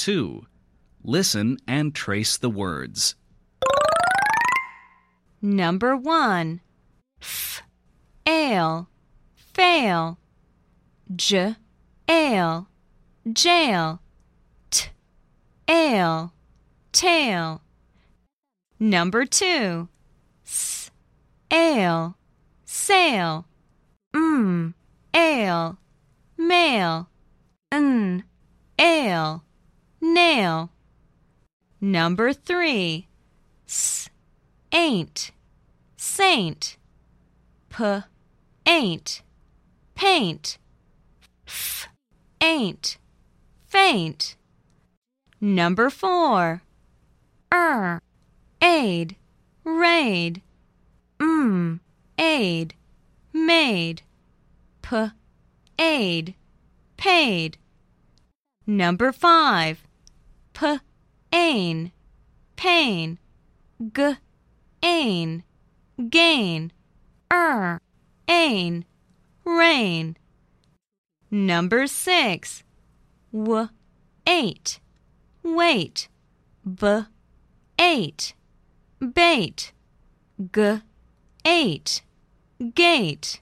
2. Listen and trace the words. Number 1. F. Ail. Fail. J. Ail. Jail. T. Ail. Tail. Number 2. S. Ail. Sail. Mm. M. Ail. Mail. N. Ail. Nail. Number 3. S. Ain't. Saint. P. Ain't. Paint. F. Ain't. Faint. Number 4. Er. Aid. Raid. M. Aid. Maid. P. Aid. Paid. Number 5. P. Ain. Pain. G. Ain. Gain. Er. Ain. Rain. Number 6. W. Eight. Wait. B. Eight. Bait. G. Eight. Gate.